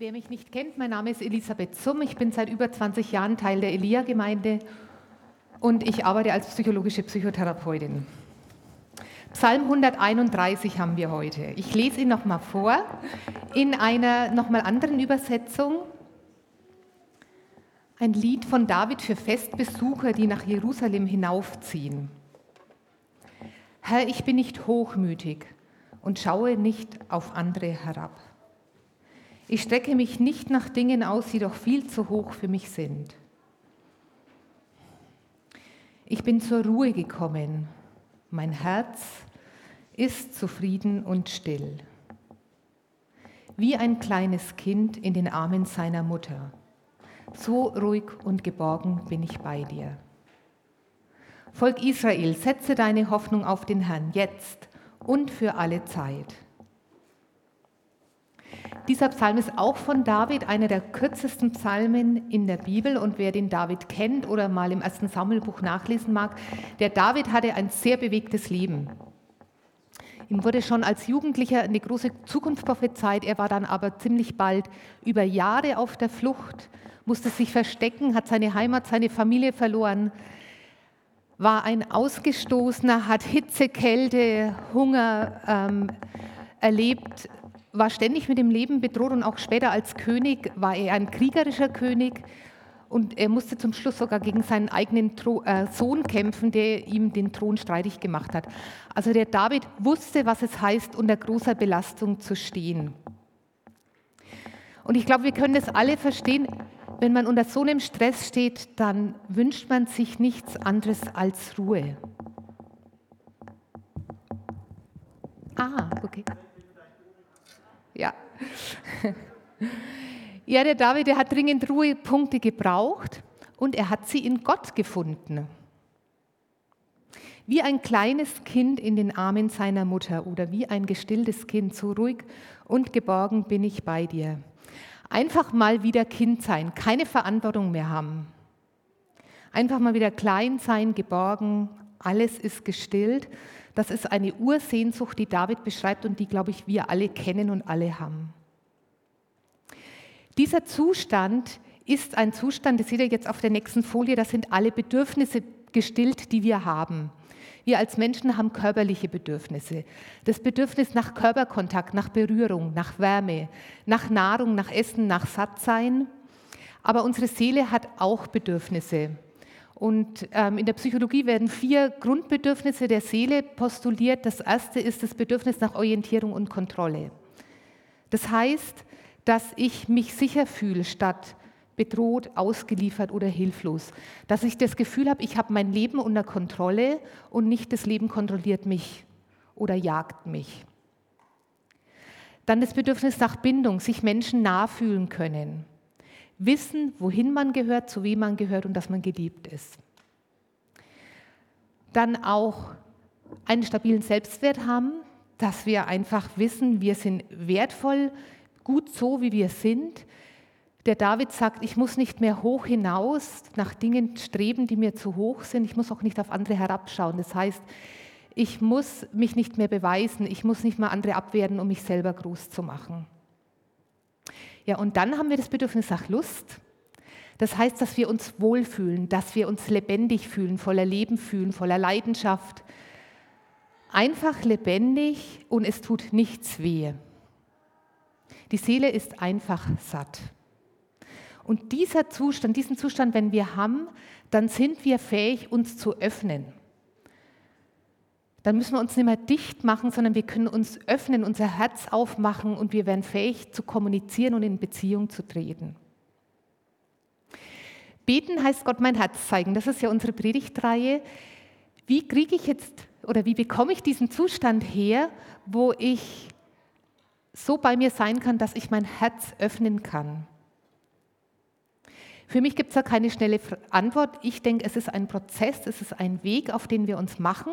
Wer mich nicht kennt, mein Name ist Elisabeth Summ. Ich bin seit über 20 Jahren Teil der Elia-Gemeinde und ich arbeite als psychologische Psychotherapeutin. Psalm 131 haben wir heute. Ich lese ihn nochmal vor in einer nochmal anderen Übersetzung. Ein Lied von David für Festbesucher, die nach Jerusalem hinaufziehen. Herr, ich bin nicht hochmütig und schaue nicht auf andere herab. Ich strecke mich nicht nach Dingen aus, die doch viel zu hoch für mich sind. Ich bin zur Ruhe gekommen. Mein Herz ist zufrieden und still. Wie ein kleines Kind in den Armen seiner Mutter. So ruhig und geborgen bin ich bei dir. Volk Israel, setze deine Hoffnung auf den Herrn jetzt und für alle Zeit. Dieser Psalm ist auch von David, einer der kürzesten Psalmen in der Bibel. Und wer den David kennt oder mal im ersten Sammelbuch nachlesen mag, der David hatte ein sehr bewegtes Leben. Ihm wurde schon als Jugendlicher eine große Zukunft prophezeit. Er war dann aber ziemlich bald über Jahre auf der Flucht, musste sich verstecken, hat seine Heimat, seine Familie verloren, war ein Ausgestoßener, hat Hitze, Kälte, Hunger ähm, erlebt, war ständig mit dem Leben bedroht und auch später als König war er ein kriegerischer König und er musste zum Schluss sogar gegen seinen eigenen äh, Sohn kämpfen, der ihm den Thron streitig gemacht hat. Also der David wusste, was es heißt, unter großer Belastung zu stehen. Und ich glaube, wir können das alle verstehen. Wenn man unter so einem Stress steht, dann wünscht man sich nichts anderes als Ruhe. Ah, okay. Ja. Ja, der David, der hat dringend Ruhepunkte gebraucht und er hat sie in Gott gefunden. Wie ein kleines Kind in den Armen seiner Mutter oder wie ein gestilltes Kind, so ruhig und geborgen bin ich bei dir. Einfach mal wieder Kind sein, keine Verantwortung mehr haben. Einfach mal wieder klein sein, geborgen, alles ist gestillt das ist eine Ursehnsucht, die David beschreibt und die, glaube ich, wir alle kennen und alle haben. Dieser Zustand ist ein Zustand, das seht ihr jetzt auf der nächsten Folie, das sind alle Bedürfnisse gestillt, die wir haben. Wir als Menschen haben körperliche Bedürfnisse. Das Bedürfnis nach Körperkontakt, nach Berührung, nach Wärme, nach Nahrung, nach Essen, nach Sattsein. Aber unsere Seele hat auch Bedürfnisse. Und ähm, in der Psychologie werden vier Grundbedürfnisse der Seele postuliert. Das erste ist das Bedürfnis nach Orientierung und Kontrolle. Das heißt, dass ich mich sicher fühle statt bedroht, ausgeliefert oder hilflos. Dass ich das Gefühl habe, ich habe mein Leben unter Kontrolle und nicht das Leben kontrolliert mich oder jagt mich. Dann das Bedürfnis nach Bindung, sich Menschen nah fühlen können wissen, wohin man gehört, zu wem man gehört und dass man geliebt ist. Dann auch einen stabilen Selbstwert haben, dass wir einfach wissen, wir sind wertvoll, gut so, wie wir sind. Der David sagt, ich muss nicht mehr hoch hinaus nach Dingen streben, die mir zu hoch sind. Ich muss auch nicht auf andere herabschauen. Das heißt, ich muss mich nicht mehr beweisen. Ich muss nicht mehr andere abwerten, um mich selber groß zu machen. Ja, und dann haben wir das Bedürfnis nach Lust. Das heißt, dass wir uns wohlfühlen, dass wir uns lebendig fühlen, voller Leben fühlen, voller Leidenschaft. Einfach lebendig und es tut nichts weh. Die Seele ist einfach satt. Und dieser Zustand, diesen Zustand, wenn wir haben, dann sind wir fähig, uns zu öffnen dann müssen wir uns nicht mehr dicht machen, sondern wir können uns öffnen, unser Herz aufmachen und wir werden fähig zu kommunizieren und in Beziehung zu treten. Beten heißt Gott mein Herz zeigen. Das ist ja unsere Predigtreihe. Wie kriege ich jetzt oder wie bekomme ich diesen Zustand her, wo ich so bei mir sein kann, dass ich mein Herz öffnen kann? Für mich gibt es da keine schnelle Antwort. Ich denke, es ist ein Prozess, es ist ein Weg, auf den wir uns machen.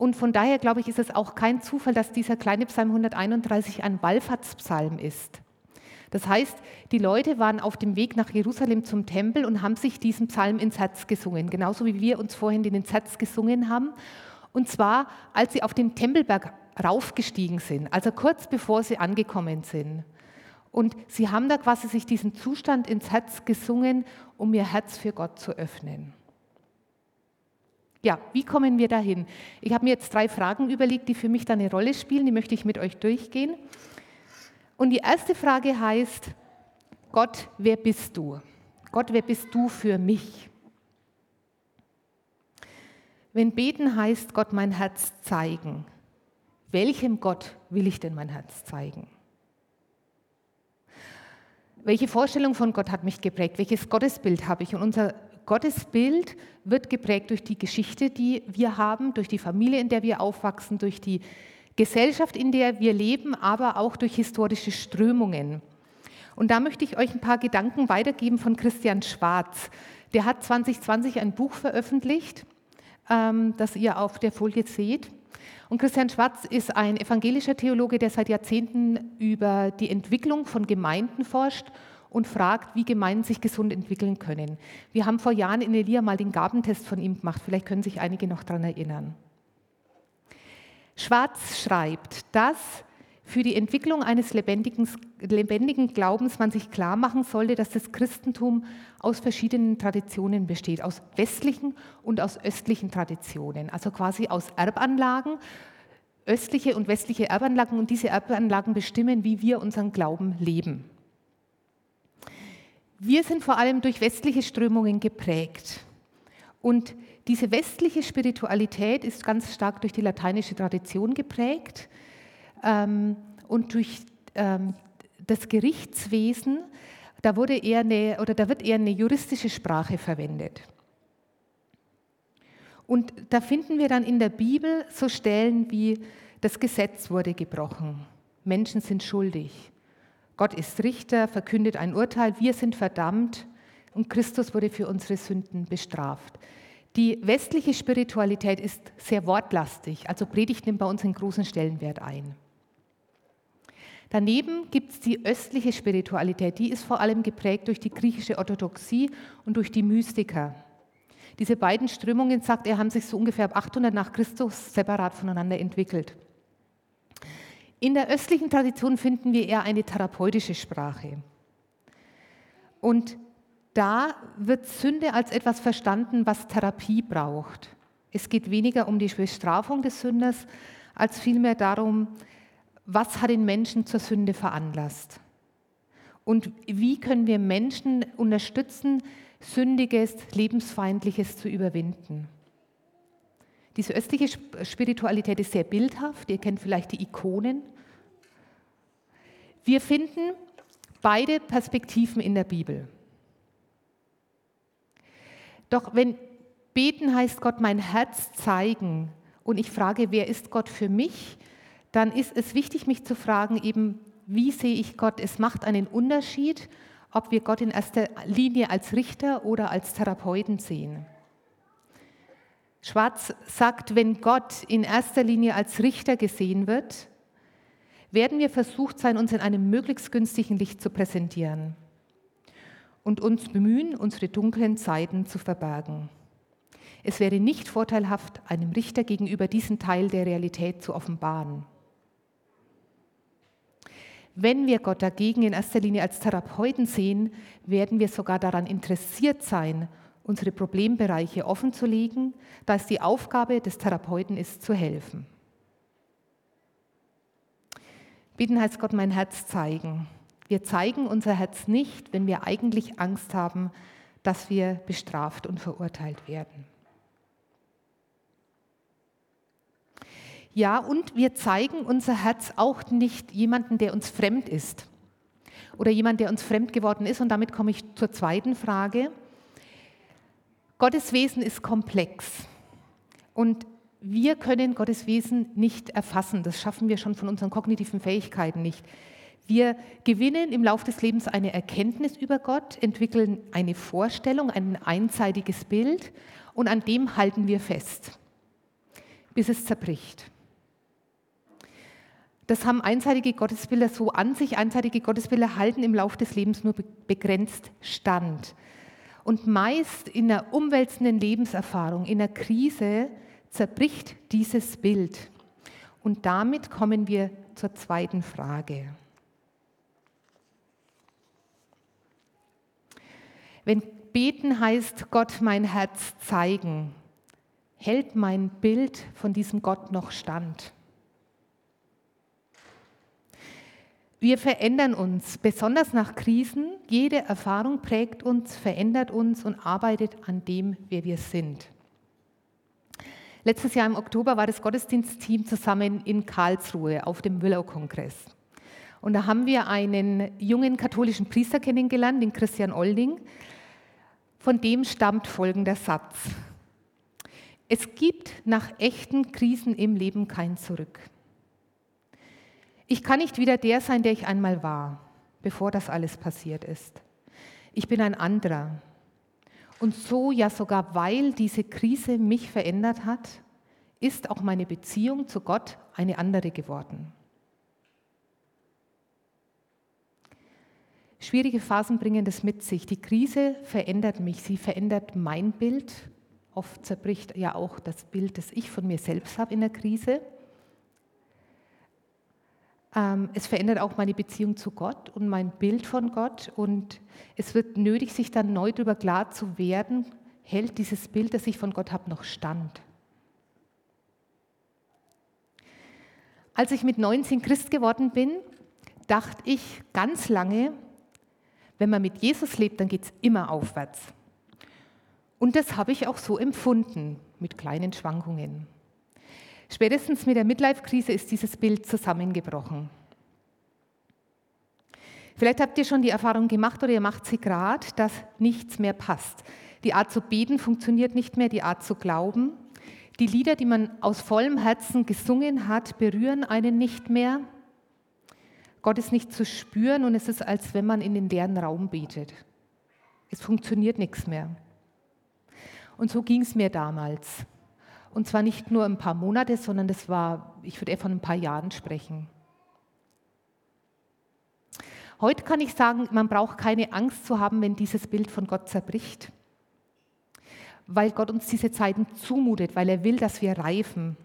Und von daher glaube ich, ist es auch kein Zufall, dass dieser kleine Psalm 131 ein Wallfahrtspsalm ist. Das heißt, die Leute waren auf dem Weg nach Jerusalem zum Tempel und haben sich diesen Psalm ins Herz gesungen, genauso wie wir uns vorhin den ins Herz gesungen haben. Und zwar, als sie auf den Tempelberg raufgestiegen sind, also kurz bevor sie angekommen sind. Und sie haben da quasi sich diesen Zustand ins Herz gesungen, um ihr Herz für Gott zu öffnen. Ja, wie kommen wir dahin? Ich habe mir jetzt drei Fragen überlegt, die für mich da eine Rolle spielen. Die möchte ich mit euch durchgehen. Und die erste Frage heißt, Gott, wer bist du? Gott, wer bist du für mich? Wenn beten heißt, Gott mein Herz zeigen, welchem Gott will ich denn mein Herz zeigen? Welche Vorstellung von Gott hat mich geprägt? Welches Gottesbild habe ich? Und unser Gottesbild wird geprägt durch die Geschichte, die wir haben, durch die Familie, in der wir aufwachsen, durch die Gesellschaft, in der wir leben, aber auch durch historische Strömungen. Und da möchte ich euch ein paar Gedanken weitergeben von Christian Schwarz. Der hat 2020 ein Buch veröffentlicht, ähm, das ihr auf der Folie seht. Und Christian Schwarz ist ein evangelischer Theologe, der seit Jahrzehnten über die Entwicklung von Gemeinden forscht und fragt, wie Gemeinden sich gesund entwickeln können. Wir haben vor Jahren in Elia mal den Gabentest von ihm gemacht. Vielleicht können sich einige noch daran erinnern. Schwarz schreibt, dass für die Entwicklung eines lebendigen, lebendigen Glaubens man sich klar machen sollte, dass das Christentum aus verschiedenen Traditionen besteht, aus westlichen und aus östlichen Traditionen, also quasi aus Erbanlagen, östliche und westliche Erbanlagen und diese Erbanlagen bestimmen, wie wir unseren Glauben leben. Wir sind vor allem durch westliche Strömungen geprägt. Und diese westliche Spiritualität ist ganz stark durch die lateinische Tradition geprägt ähm, und durch ähm, das Gerichtswesen, da, wurde eher eine, oder da wird eher eine juristische Sprache verwendet. Und da finden wir dann in der Bibel so Stellen wie, das Gesetz wurde gebrochen, Menschen sind schuldig, Gott ist Richter, verkündet ein Urteil, wir sind verdammt und Christus wurde für unsere Sünden bestraft. Die westliche Spiritualität ist sehr wortlastig, also Predigt nimmt bei uns einen großen Stellenwert ein. Daneben gibt es die östliche Spiritualität, die ist vor allem geprägt durch die griechische Orthodoxie und durch die Mystiker. Diese beiden Strömungen, sagt er, haben sich so ungefähr ab 800 nach Christus separat voneinander entwickelt. In der östlichen Tradition finden wir eher eine therapeutische Sprache. Und da wird Sünde als etwas verstanden, was Therapie braucht. Es geht weniger um die Bestrafung des Sünders, als vielmehr darum, was hat den Menschen zur Sünde veranlasst? Und wie können wir Menschen unterstützen, sündiges, lebensfeindliches zu überwinden? Diese östliche Spiritualität ist sehr bildhaft. Ihr kennt vielleicht die Ikonen. Wir finden beide Perspektiven in der Bibel. Doch wenn beten heißt Gott mein Herz zeigen und ich frage, wer ist Gott für mich, dann ist es wichtig, mich zu fragen, eben, wie sehe ich Gott? Es macht einen Unterschied, ob wir Gott in erster Linie als Richter oder als Therapeuten sehen. Schwarz sagt, wenn Gott in erster Linie als Richter gesehen wird, werden wir versucht sein, uns in einem möglichst günstigen Licht zu präsentieren und uns bemühen, unsere dunklen Seiten zu verbergen. Es wäre nicht vorteilhaft, einem Richter gegenüber diesen Teil der Realität zu offenbaren. Wenn wir Gott dagegen in erster Linie als Therapeuten sehen, werden wir sogar daran interessiert sein, unsere Problembereiche offenzulegen, da es die Aufgabe des Therapeuten ist, zu helfen. Bitten heißt Gott mein Herz zeigen. Wir zeigen unser Herz nicht, wenn wir eigentlich Angst haben, dass wir bestraft und verurteilt werden. Ja, und wir zeigen unser Herz auch nicht jemanden, der uns fremd ist oder jemand, der uns fremd geworden ist. Und damit komme ich zur zweiten Frage. Gottes Wesen ist komplex und wir können Gottes Wesen nicht erfassen. Das schaffen wir schon von unseren kognitiven Fähigkeiten nicht. Wir gewinnen im Laufe des Lebens eine Erkenntnis über Gott, entwickeln eine Vorstellung, ein einseitiges Bild und an dem halten wir fest, bis es zerbricht. Das haben einseitige Gottesbilder so an sich. Einseitige Gottesbilder halten im Laufe des Lebens nur begrenzt stand. Und meist in der umwälzenden Lebenserfahrung, in der Krise, zerbricht dieses Bild. Und damit kommen wir zur zweiten Frage. Wenn beten heißt, Gott mein Herz zeigen, hält mein Bild von diesem Gott noch stand? Wir verändern uns, besonders nach Krisen. Jede Erfahrung prägt uns, verändert uns und arbeitet an dem, wer wir sind. Letztes Jahr im Oktober war das Gottesdienstteam zusammen in Karlsruhe auf dem Willow-Kongress. Und da haben wir einen jungen katholischen Priester kennengelernt, den Christian Olding. Von dem stammt folgender Satz. Es gibt nach echten Krisen im Leben kein Zurück. Ich kann nicht wieder der sein, der ich einmal war, bevor das alles passiert ist. Ich bin ein anderer. Und so, ja sogar weil diese Krise mich verändert hat, ist auch meine Beziehung zu Gott eine andere geworden. Schwierige Phasen bringen das mit sich. Die Krise verändert mich, sie verändert mein Bild. Oft zerbricht ja auch das Bild, das ich von mir selbst habe in der Krise. Ähm, es verändert auch meine Beziehung zu Gott und mein Bild von Gott. Und es wird nötig, sich dann neu darüber klar zu werden, hält dieses Bild, das ich von Gott habe, noch stand. Als ich mit 19 Christ geworden bin, dachte ich ganz lange, wenn man mit Jesus lebt, dann geht es immer aufwärts. Und das habe ich auch so empfunden, mit kleinen Schwankungen. Spätestens mit der Midlife-Krise ist dieses Bild zusammengebrochen. Vielleicht habt ihr schon die Erfahrung gemacht oder ihr macht sie gerade, dass nichts mehr passt. Die Art zu beten funktioniert nicht mehr, die Art zu glauben. Die Lieder, die man aus vollem Herzen gesungen hat, berühren einen nicht mehr. Gott ist nicht zu spüren und es ist, als wenn man in den leeren Raum betet. Es funktioniert nichts mehr. Und so ging es mir damals. Und zwar nicht nur ein paar Monate, sondern das war, ich würde eher von ein paar Jahren sprechen. Heute kann ich sagen, man braucht keine Angst zu haben, wenn dieses Bild von Gott zerbricht, weil Gott uns diese Zeiten zumutet, weil er will, dass wir reifen.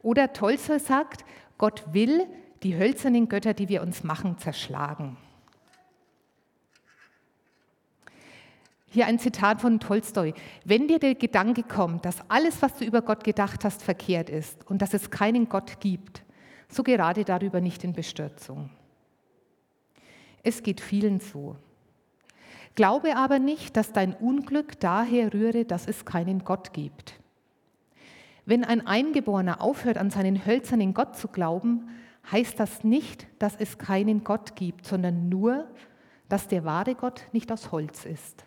Oder Tolstoy sagt, Gott will die hölzernen Götter, die wir uns machen, zerschlagen. Hier ein Zitat von Tolstoi. Wenn dir der Gedanke kommt, dass alles, was du über Gott gedacht hast, verkehrt ist und dass es keinen Gott gibt, so gerate darüber nicht in Bestürzung. Es geht vielen so. Glaube aber nicht, dass dein Unglück daher rühre, dass es keinen Gott gibt. Wenn ein Eingeborener aufhört, an seinen hölzernen Gott zu glauben, heißt das nicht, dass es keinen Gott gibt, sondern nur, dass der wahre Gott nicht aus Holz ist.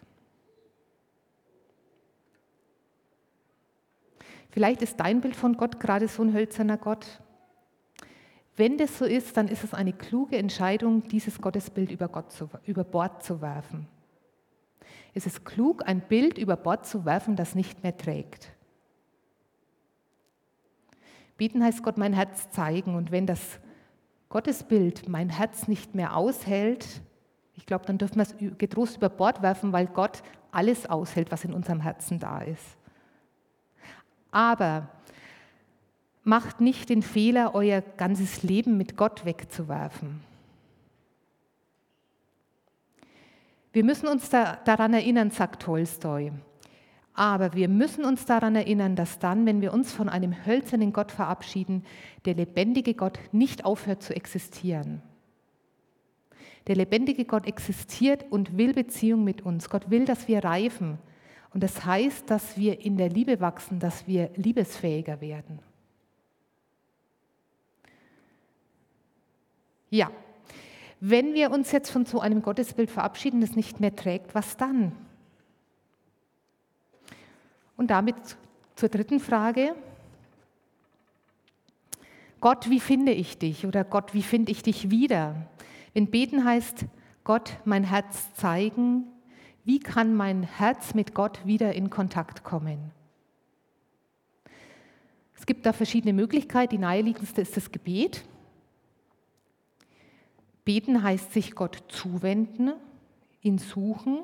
Vielleicht ist dein Bild von Gott gerade so ein hölzerner Gott. Wenn das so ist, dann ist es eine kluge Entscheidung, dieses Gottesbild über, Gott zu, über Bord zu werfen. Es ist klug, ein Bild über Bord zu werfen, das nicht mehr trägt. Beten heißt Gott mein Herz zeigen. Und wenn das Gottesbild mein Herz nicht mehr aushält, ich glaube, dann dürfen wir es getrost über Bord werfen, weil Gott alles aushält, was in unserem Herzen da ist. Aber macht nicht den Fehler, euer ganzes Leben mit Gott wegzuwerfen. Wir müssen uns da, daran erinnern, sagt Tolstoi. Aber wir müssen uns daran erinnern, dass dann, wenn wir uns von einem hölzernen Gott verabschieden, der lebendige Gott nicht aufhört zu existieren. Der lebendige Gott existiert und will Beziehung mit uns. Gott will, dass wir reifen, und das heißt, dass wir in der Liebe wachsen, dass wir liebesfähiger werden. Ja, wenn wir uns jetzt von so einem Gottesbild verabschieden, das nicht mehr trägt, was dann? Und damit zur dritten Frage. Gott, wie finde ich dich? Oder Gott, wie finde ich dich wieder? Wenn beten heißt, Gott mein Herz zeigen, wie kann mein Herz mit Gott wieder in Kontakt kommen? Es gibt da verschiedene Möglichkeiten. Die naheliegendste ist das Gebet. Beten heißt sich Gott zuwenden, ihn suchen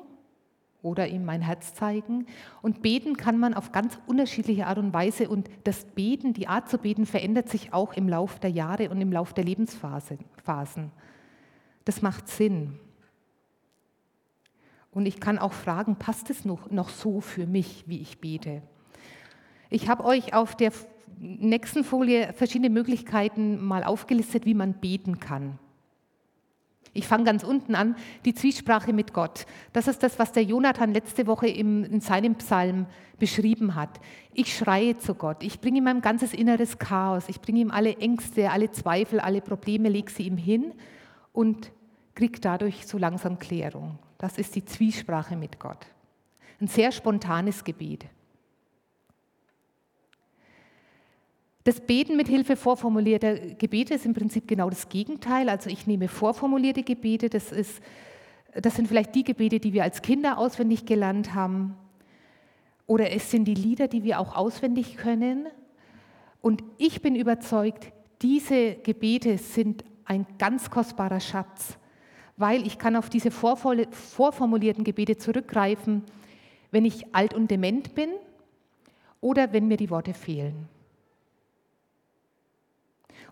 oder ihm mein Herz zeigen. Und beten kann man auf ganz unterschiedliche Art und Weise. Und das Beten, die Art zu beten, verändert sich auch im Laufe der Jahre und im Laufe der Lebensphasen. Das macht Sinn. Und ich kann auch fragen, passt es noch, noch so für mich, wie ich bete? Ich habe euch auf der nächsten Folie verschiedene Möglichkeiten mal aufgelistet, wie man beten kann. Ich fange ganz unten an, die Zwiesprache mit Gott. Das ist das, was der Jonathan letzte Woche im, in seinem Psalm beschrieben hat. Ich schreie zu Gott, ich bringe ihm mein ganzes inneres Chaos, ich bringe ihm alle Ängste, alle Zweifel, alle Probleme, lege sie ihm hin und kriege dadurch so langsam Klärung. Das ist die Zwiesprache mit Gott. Ein sehr spontanes Gebet. Das Beten mit Hilfe vorformulierter Gebete ist im Prinzip genau das Gegenteil. Also ich nehme vorformulierte Gebete, das, ist, das sind vielleicht die Gebete, die wir als Kinder auswendig gelernt haben. Oder es sind die Lieder, die wir auch auswendig können. Und ich bin überzeugt, diese Gebete sind ein ganz kostbarer Schatz, weil ich kann auf diese vorformulierten Gebete zurückgreifen, wenn ich alt und dement bin oder wenn mir die Worte fehlen.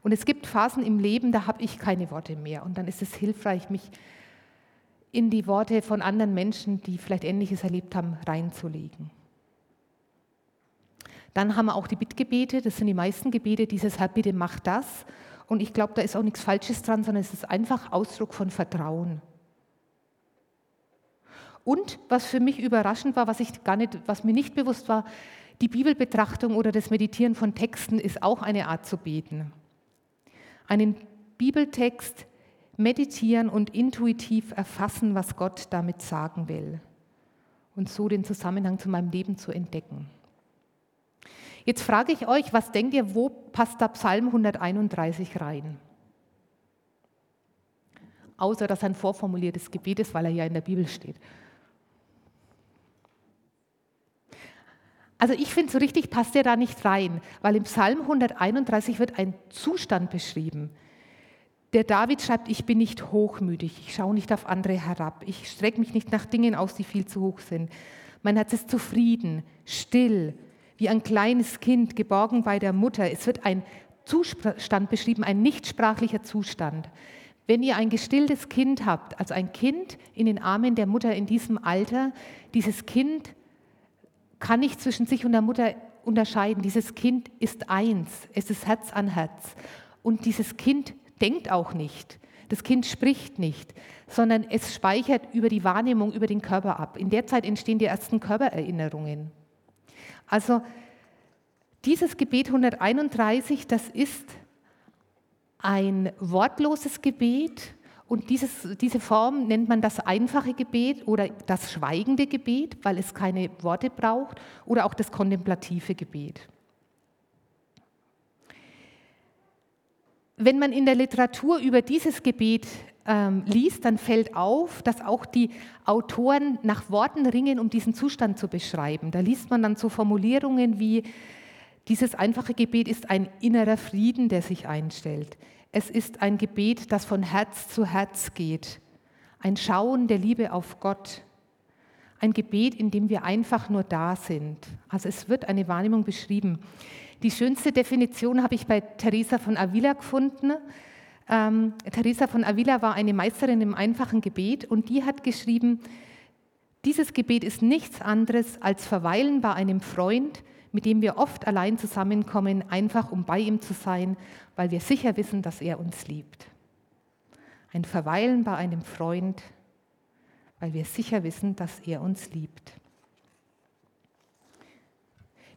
Und es gibt Phasen im Leben, da habe ich keine Worte mehr. Und dann ist es hilfreich, mich in die Worte von anderen Menschen, die vielleicht Ähnliches erlebt haben, reinzulegen. Dann haben wir auch die Bittgebete, das sind die meisten Gebete, dieses Herr, bitte mach das. Und ich glaube, da ist auch nichts Falsches dran, sondern es ist einfach Ausdruck von Vertrauen. Und was für mich überraschend war, was, ich gar nicht, was mir nicht bewusst war, die Bibelbetrachtung oder das Meditieren von Texten ist auch eine Art zu beten einen Bibeltext meditieren und intuitiv erfassen, was Gott damit sagen will und so den Zusammenhang zu meinem Leben zu entdecken. Jetzt frage ich euch, was denkt ihr, wo passt da Psalm 131 rein? Außer dass ein vorformuliertes Gebet ist, weil er ja in der Bibel steht. Also ich finde, so richtig passt er da nicht rein, weil im Psalm 131 wird ein Zustand beschrieben. Der David schreibt, ich bin nicht hochmütig, ich schaue nicht auf andere herab, ich strecke mich nicht nach Dingen aus, die viel zu hoch sind. Mein Herz ist zufrieden, still, wie ein kleines Kind, geborgen bei der Mutter. Es wird ein Zustand beschrieben, ein nichtsprachlicher Zustand. Wenn ihr ein gestilltes Kind habt, also ein Kind in den Armen der Mutter in diesem Alter, dieses Kind kann nicht zwischen sich und der Mutter unterscheiden. Dieses Kind ist eins, es ist Herz an Herz. Und dieses Kind denkt auch nicht. Das Kind spricht nicht, sondern es speichert über die Wahrnehmung, über den Körper ab. In der Zeit entstehen die ersten Körpererinnerungen. Also dieses Gebet 131, das ist ein wortloses Gebet, und dieses, diese Form nennt man das einfache Gebet oder das schweigende Gebet, weil es keine Worte braucht, oder auch das kontemplative Gebet. Wenn man in der Literatur über dieses Gebet ähm, liest, dann fällt auf, dass auch die Autoren nach Worten ringen, um diesen Zustand zu beschreiben. Da liest man dann so Formulierungen wie, dieses einfache Gebet ist ein innerer Frieden, der sich einstellt. Es ist ein Gebet, das von Herz zu Herz geht. Ein Schauen der Liebe auf Gott. Ein Gebet, in dem wir einfach nur da sind. Also es wird eine Wahrnehmung beschrieben. Die schönste Definition habe ich bei Teresa von Avila gefunden. Ähm, Teresa von Avila war eine Meisterin im einfachen Gebet und die hat geschrieben, dieses Gebet ist nichts anderes als Verweilen bei einem Freund, mit dem wir oft allein zusammenkommen, einfach um bei ihm zu sein, weil wir sicher wissen, dass er uns liebt. Ein Verweilen bei einem Freund, weil wir sicher wissen, dass er uns liebt.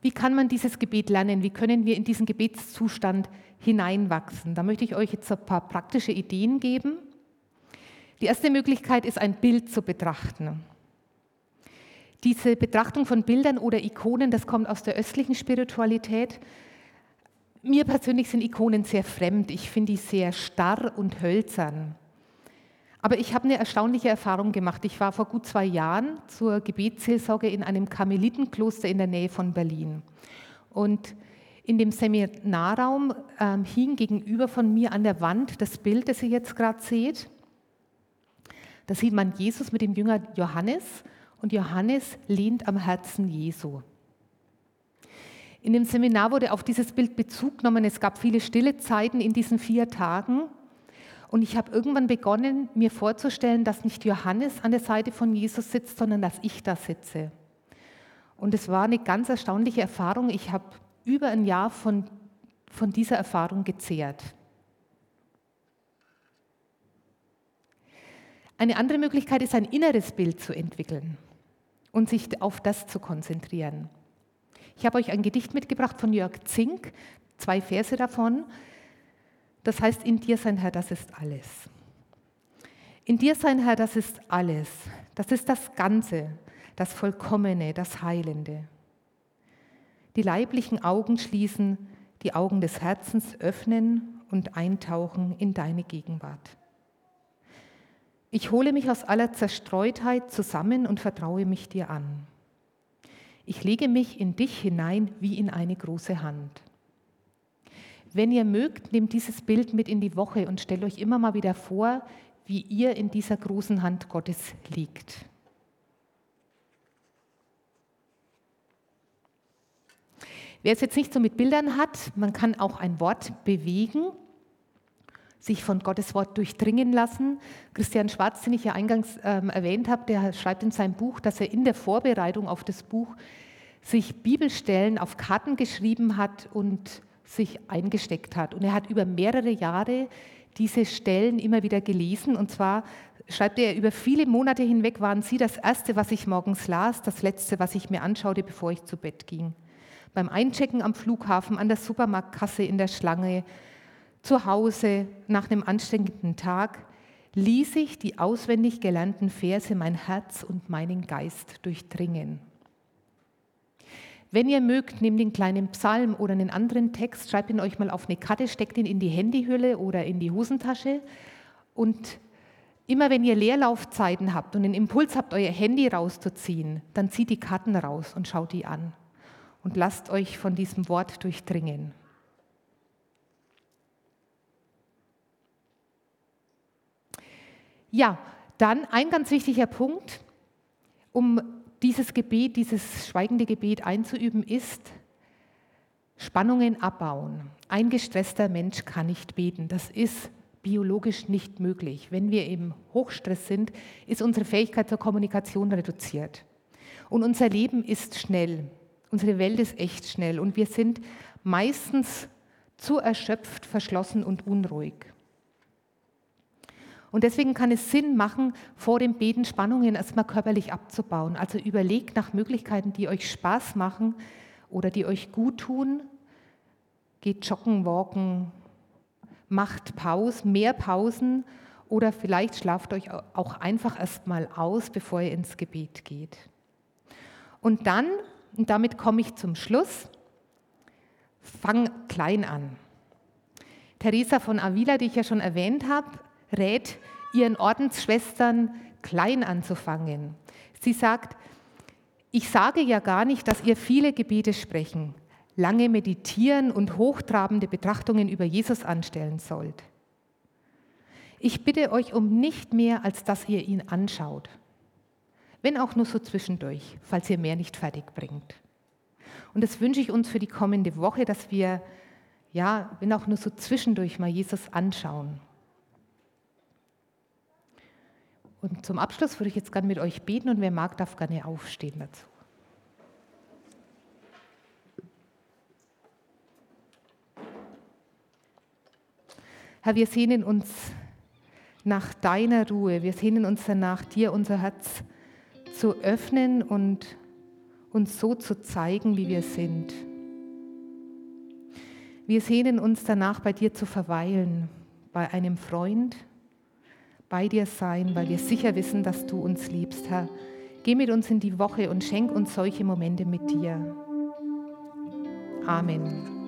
Wie kann man dieses Gebet lernen? Wie können wir in diesen Gebetszustand hineinwachsen? Da möchte ich euch jetzt ein paar praktische Ideen geben. Die erste Möglichkeit ist, ein Bild zu betrachten. Diese Betrachtung von Bildern oder Ikonen, das kommt aus der östlichen Spiritualität. Mir persönlich sind Ikonen sehr fremd. Ich finde die sehr starr und hölzern. Aber ich habe eine erstaunliche Erfahrung gemacht. Ich war vor gut zwei Jahren zur Gebetsseelsorge in einem Karmelitenkloster in der Nähe von Berlin. Und in dem Seminarraum ähm, hing gegenüber von mir an der Wand das Bild, das ihr jetzt gerade seht. Da sieht man Jesus mit dem Jünger Johannes und Johannes lehnt am Herzen Jesu. In dem Seminar wurde auf dieses Bild Bezug genommen. Es gab viele stille Zeiten in diesen vier Tagen. Und ich habe irgendwann begonnen, mir vorzustellen, dass nicht Johannes an der Seite von Jesus sitzt, sondern dass ich da sitze. Und es war eine ganz erstaunliche Erfahrung. Ich habe über ein Jahr von, von dieser Erfahrung gezehrt. Eine andere Möglichkeit ist, ein inneres Bild zu entwickeln und sich auf das zu konzentrieren. Ich habe euch ein Gedicht mitgebracht von Jörg Zink, zwei Verse davon. Das heißt, in dir sein Herr, das ist alles. In dir sein Herr, das ist alles. Das ist das Ganze, das Vollkommene, das Heilende. Die leiblichen Augen schließen, die Augen des Herzens öffnen und eintauchen in deine Gegenwart. Ich hole mich aus aller Zerstreutheit zusammen und vertraue mich dir an. Ich lege mich in dich hinein wie in eine große Hand. Wenn ihr mögt, nehmt dieses Bild mit in die Woche und stellt euch immer mal wieder vor, wie ihr in dieser großen Hand Gottes liegt. Wer es jetzt nicht so mit Bildern hat, man kann auch ein Wort bewegen sich von Gottes Wort durchdringen lassen. Christian Schwarz, den ich ja eingangs ähm, erwähnt habe, der schreibt in seinem Buch, dass er in der Vorbereitung auf das Buch sich Bibelstellen auf Karten geschrieben hat und sich eingesteckt hat. Und er hat über mehrere Jahre diese Stellen immer wieder gelesen. Und zwar schreibt er, über viele Monate hinweg waren sie das Erste, was ich morgens las, das Letzte, was ich mir anschaute, bevor ich zu Bett ging. Beim Einchecken am Flughafen, an der Supermarktkasse, in der Schlange, zu Hause nach einem anstrengenden Tag ließ ich die auswendig gelernten Verse mein Herz und meinen Geist durchdringen. Wenn ihr mögt, nehmt den kleinen Psalm oder einen anderen Text, schreibt ihn euch mal auf eine Karte, steckt ihn in die Handyhülle oder in die Hosentasche und immer wenn ihr Leerlaufzeiten habt und den Impuls habt, euer Handy rauszuziehen, dann zieht die Karten raus und schaut die an und lasst euch von diesem Wort durchdringen. Ja, dann ein ganz wichtiger Punkt, um dieses Gebet, dieses schweigende Gebet einzuüben, ist Spannungen abbauen. Ein gestresster Mensch kann nicht beten. Das ist biologisch nicht möglich. Wenn wir im Hochstress sind, ist unsere Fähigkeit zur Kommunikation reduziert. Und unser Leben ist schnell. Unsere Welt ist echt schnell. Und wir sind meistens zu erschöpft, verschlossen und unruhig. Und deswegen kann es Sinn machen, vor dem Beten Spannungen erstmal körperlich abzubauen. Also überlegt nach Möglichkeiten, die euch Spaß machen oder die euch gut tun. Geht joggen, walken, macht Pausen, mehr Pausen oder vielleicht schlaft euch auch einfach erstmal aus, bevor ihr ins Gebet geht. Und dann, und damit komme ich zum Schluss, fang klein an. Teresa von Avila, die ich ja schon erwähnt habe, rät ihren Ordensschwestern klein anzufangen. Sie sagt, ich sage ja gar nicht, dass ihr viele Gebete sprechen, lange meditieren und hochtrabende Betrachtungen über Jesus anstellen sollt. Ich bitte euch um nicht mehr, als dass ihr ihn anschaut, wenn auch nur so zwischendurch, falls ihr mehr nicht fertig bringt. Und das wünsche ich uns für die kommende Woche, dass wir, ja, wenn auch nur so zwischendurch mal Jesus anschauen Und zum Abschluss würde ich jetzt gerne mit euch beten und wer mag, darf gerne aufstehen dazu. Herr, wir sehnen uns nach deiner Ruhe, wir sehnen uns danach, dir unser Herz zu öffnen und uns so zu zeigen, wie wir sind. Wir sehnen uns danach, bei dir zu verweilen, bei einem Freund, bei dir sein, weil wir sicher wissen, dass du uns liebst, Herr. Geh mit uns in die Woche und schenk uns solche Momente mit dir. Amen.